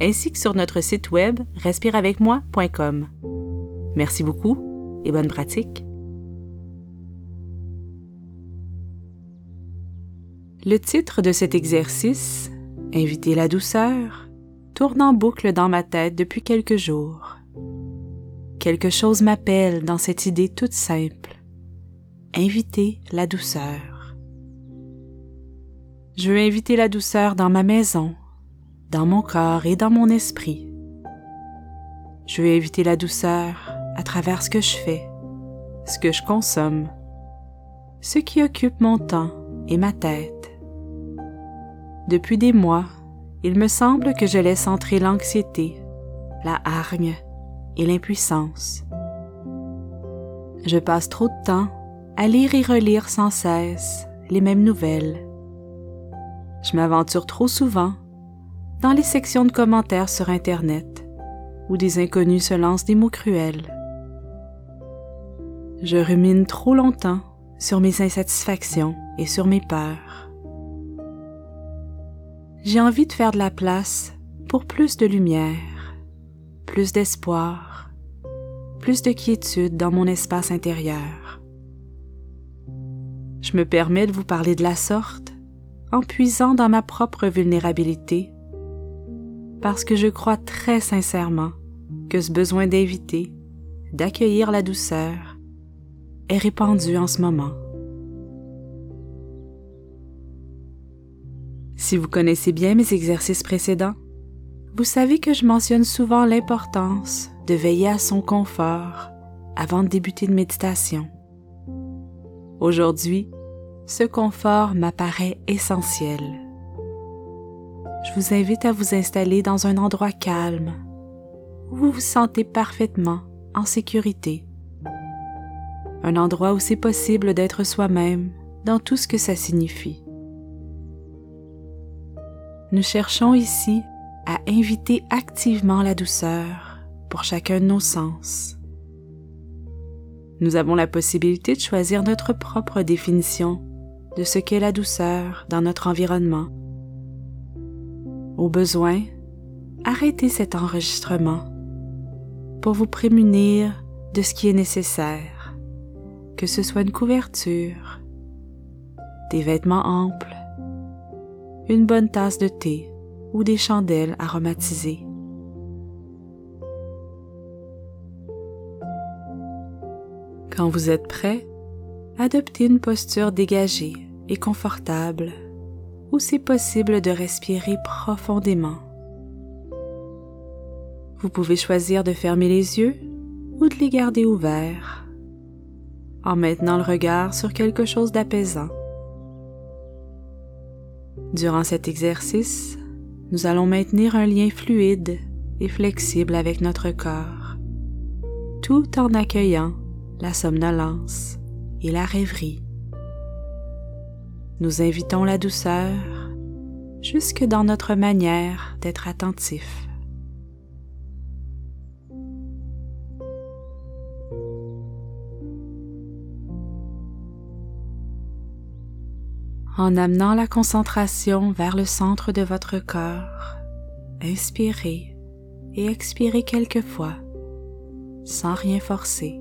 ainsi que sur notre site web respireavecmoi.com. Merci beaucoup et bonne pratique. Le titre de cet exercice, Inviter la douceur, tourne en boucle dans ma tête depuis quelques jours. Quelque chose m'appelle dans cette idée toute simple. Inviter la douceur. Je veux inviter la douceur dans ma maison, dans mon corps et dans mon esprit. Je veux inviter la douceur à travers ce que je fais, ce que je consomme, ce qui occupe mon temps et ma tête. Depuis des mois, il me semble que je laisse entrer l'anxiété, la hargne et l'impuissance. Je passe trop de temps à lire et relire sans cesse les mêmes nouvelles. Je m'aventure trop souvent dans les sections de commentaires sur Internet, où des inconnus se lancent des mots cruels. Je rumine trop longtemps sur mes insatisfactions et sur mes peurs. J'ai envie de faire de la place pour plus de lumière, plus d'espoir, plus de quiétude dans mon espace intérieur. Je me permets de vous parler de la sorte en puisant dans ma propre vulnérabilité parce que je crois très sincèrement que ce besoin d'inviter, d'accueillir la douceur, est répandu en ce moment. Si vous connaissez bien mes exercices précédents, vous savez que je mentionne souvent l'importance de veiller à son confort avant de débuter une méditation. Aujourd'hui, ce confort m'apparaît essentiel je vous invite à vous installer dans un endroit calme où vous vous sentez parfaitement en sécurité. Un endroit où c'est possible d'être soi-même dans tout ce que ça signifie. Nous cherchons ici à inviter activement la douceur pour chacun de nos sens. Nous avons la possibilité de choisir notre propre définition de ce qu'est la douceur dans notre environnement au besoin, arrêtez cet enregistrement pour vous prémunir de ce qui est nécessaire, que ce soit une couverture, des vêtements amples, une bonne tasse de thé ou des chandelles aromatisées. Quand vous êtes prêt, adoptez une posture dégagée et confortable où c'est possible de respirer profondément. Vous pouvez choisir de fermer les yeux ou de les garder ouverts en maintenant le regard sur quelque chose d'apaisant. Durant cet exercice, nous allons maintenir un lien fluide et flexible avec notre corps, tout en accueillant la somnolence et la rêverie nous invitons la douceur jusque dans notre manière d'être attentif. En amenant la concentration vers le centre de votre corps, inspirez et expirez quelquefois sans rien forcer.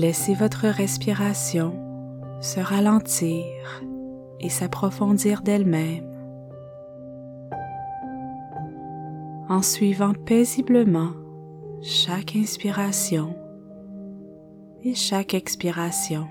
Laissez votre respiration se ralentir et s'approfondir d'elle-même en suivant paisiblement chaque inspiration et chaque expiration.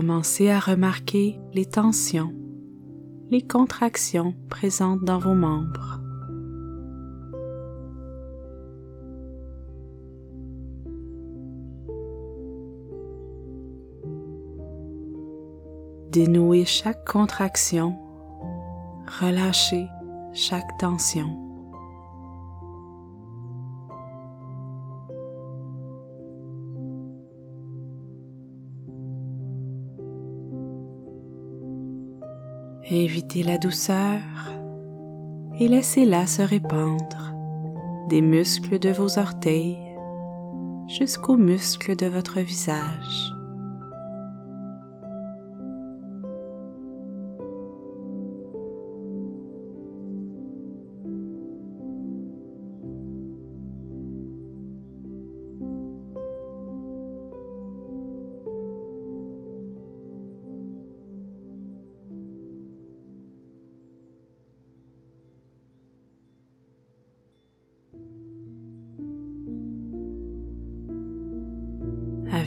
Commencez à remarquer les tensions, les contractions présentes dans vos membres. Dénouez chaque contraction, relâchez chaque tension. Invitez la douceur et laissez-la se répandre des muscles de vos orteils jusqu'aux muscles de votre visage.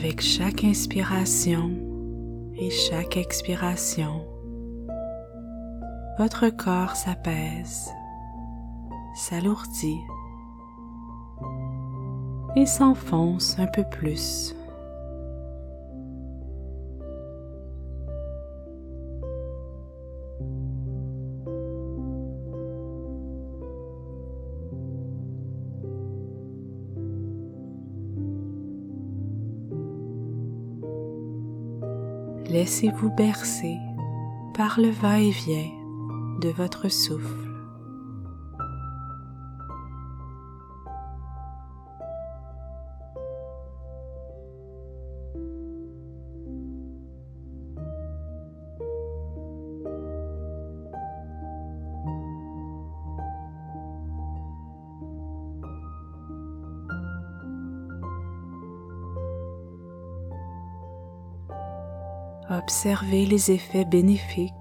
Avec chaque inspiration et chaque expiration, votre corps s'apaise, s'alourdit et s'enfonce un peu plus. Laissez-vous bercer par le va-et-vient de votre souffle. Observez les effets bénéfiques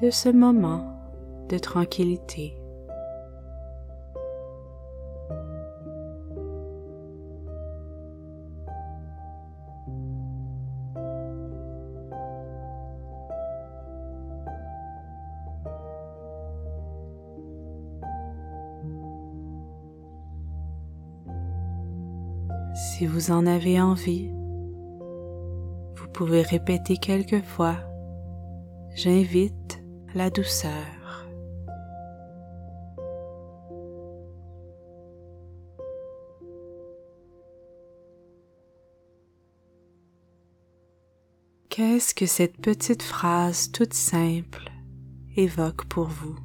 de ce moment de tranquillité. Si vous en avez envie, pouvez répéter quelquefois J'invite la douceur. Qu'est-ce que cette petite phrase toute simple évoque pour vous?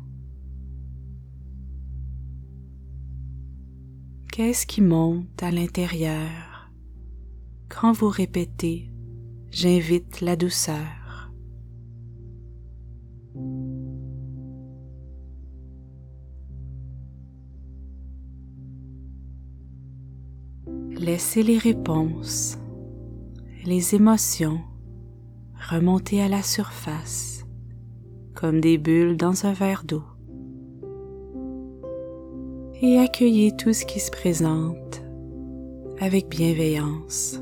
Qu'est-ce qui monte à l'intérieur? Quand vous répétez j'invite la douceur. Laissez les réponses, les émotions remonter à la surface comme des bulles dans un verre d'eau et accueillez tout ce qui se présente avec bienveillance.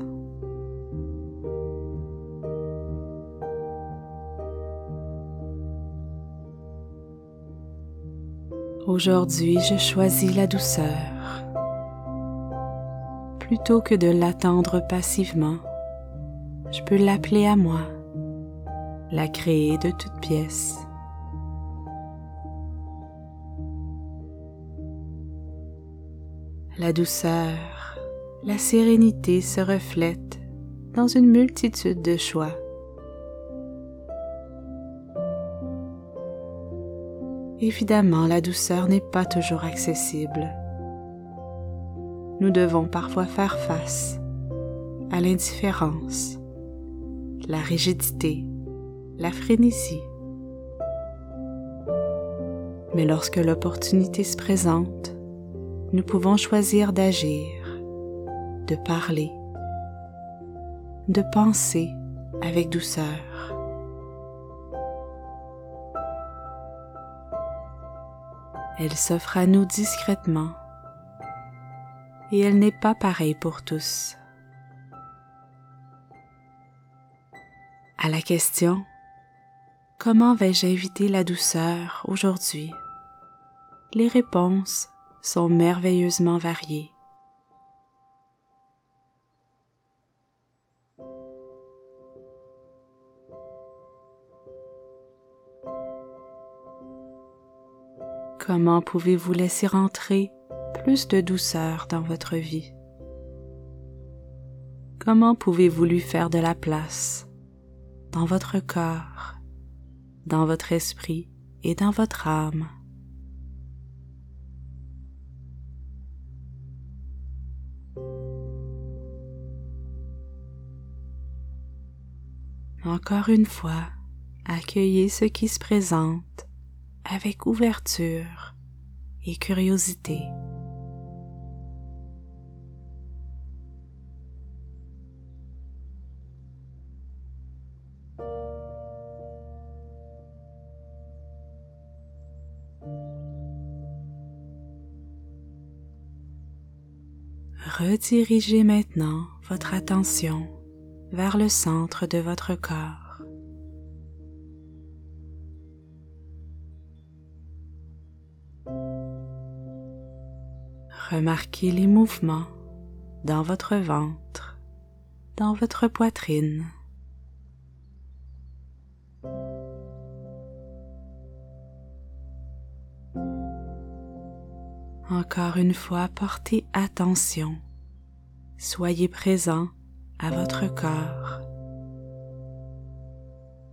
Aujourd'hui, je choisis la douceur. Plutôt que de l'attendre passivement, je peux l'appeler à moi, la créer de toutes pièces. La douceur, la sérénité se reflètent dans une multitude de choix Évidemment, la douceur n'est pas toujours accessible. Nous devons parfois faire face à l'indifférence, la rigidité, la frénésie. Mais lorsque l'opportunité se présente, nous pouvons choisir d'agir, de parler, de penser avec douceur. Elle s'offre à nous discrètement et elle n'est pas pareille pour tous. À la question Comment vais-je inviter la douceur aujourd'hui? Les réponses sont merveilleusement variées. Comment pouvez-vous laisser entrer plus de douceur dans votre vie? Comment pouvez-vous lui faire de la place dans votre corps, dans votre esprit et dans votre âme? Encore une fois, accueillez ce qui se présente avec ouverture et curiosité. Redirigez maintenant votre attention vers le centre de votre corps. Remarquez les mouvements dans votre ventre, dans votre poitrine. Encore une fois, portez attention. Soyez présent à votre corps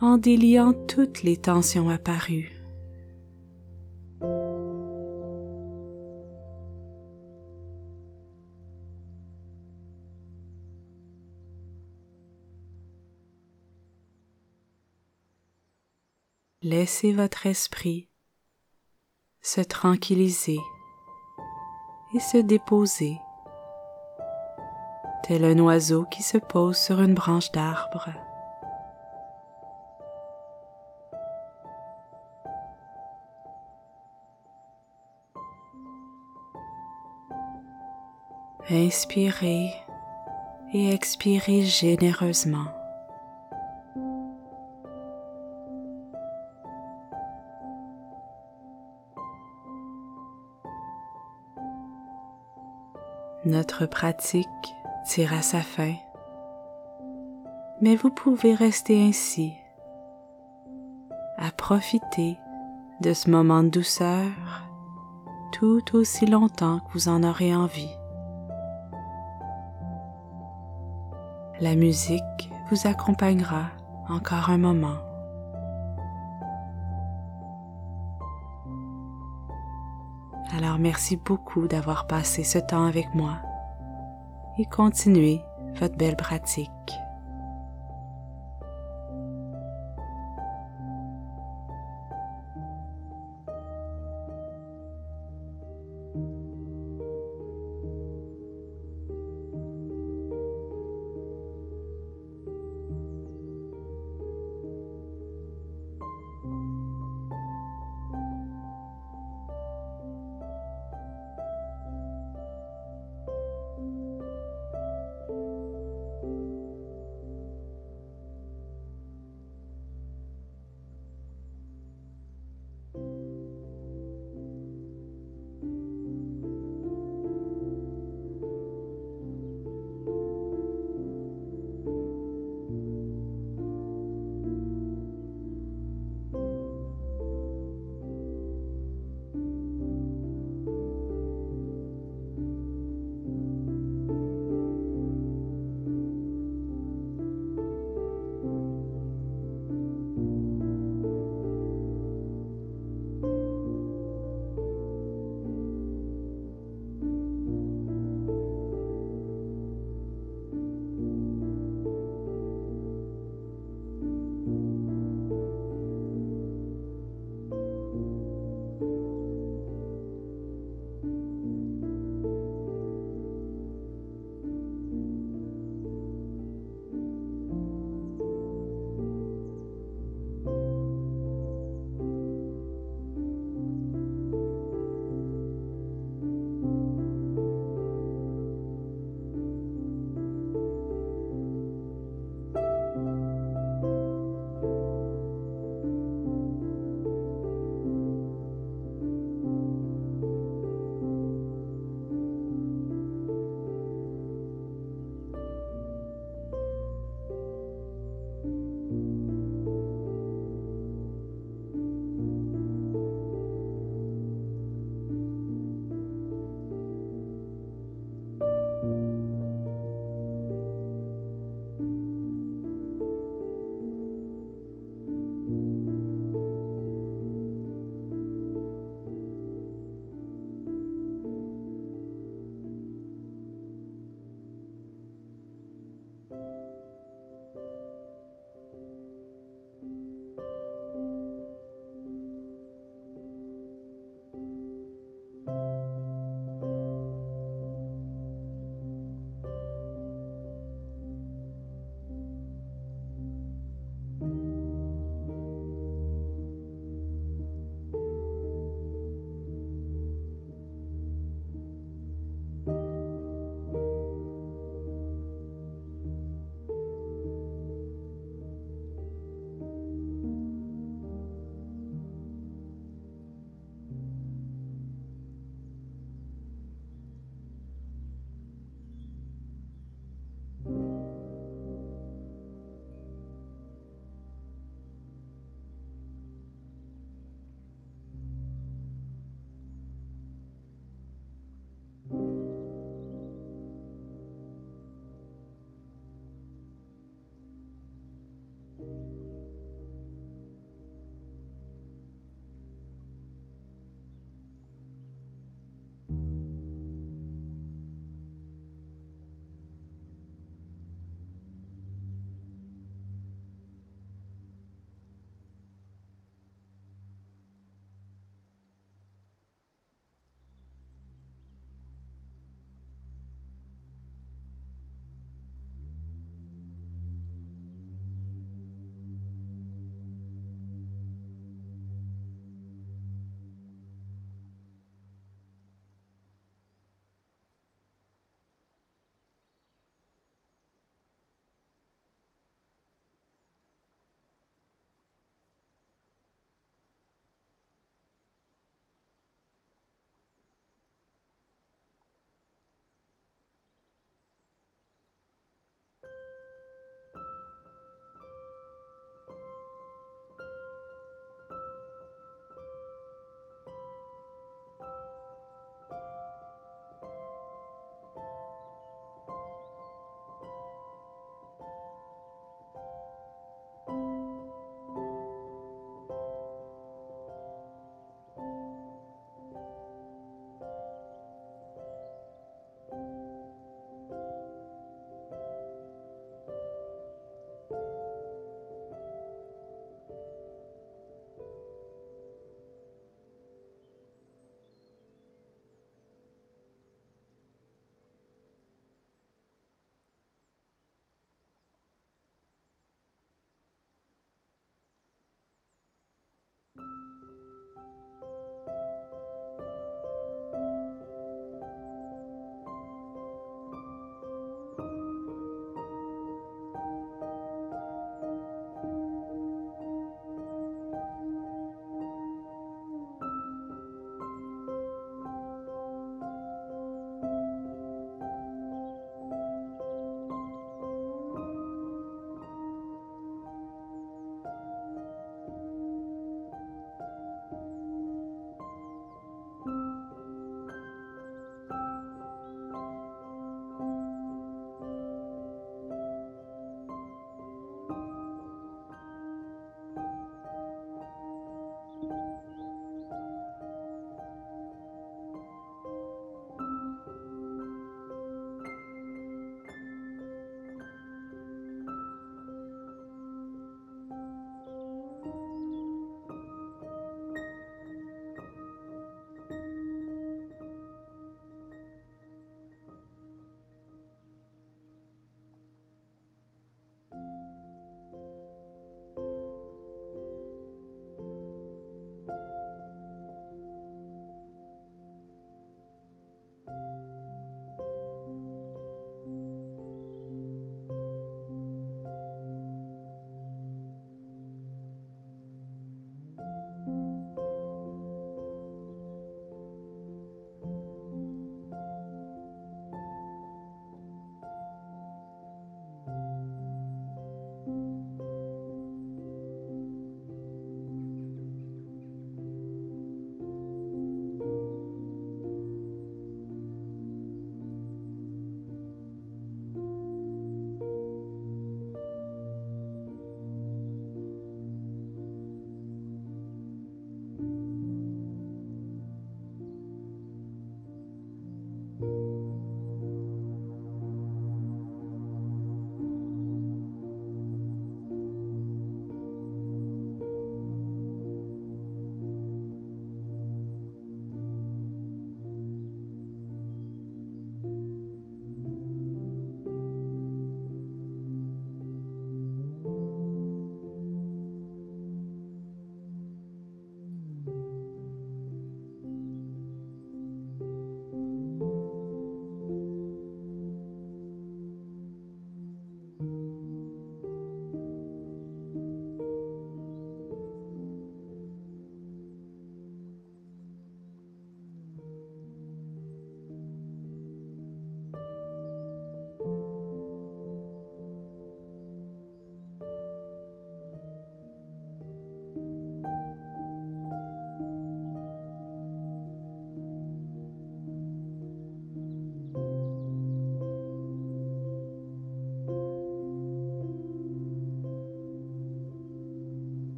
en déliant toutes les tensions apparues. Laissez votre esprit se tranquilliser et se déposer, tel un oiseau qui se pose sur une branche d'arbre. Inspirez et expirez généreusement. Notre pratique tire à sa fin, mais vous pouvez rester ainsi, à profiter de ce moment de douceur tout aussi longtemps que vous en aurez envie. La musique vous accompagnera encore un moment. Merci beaucoup d'avoir passé ce temps avec moi et continuez votre belle pratique.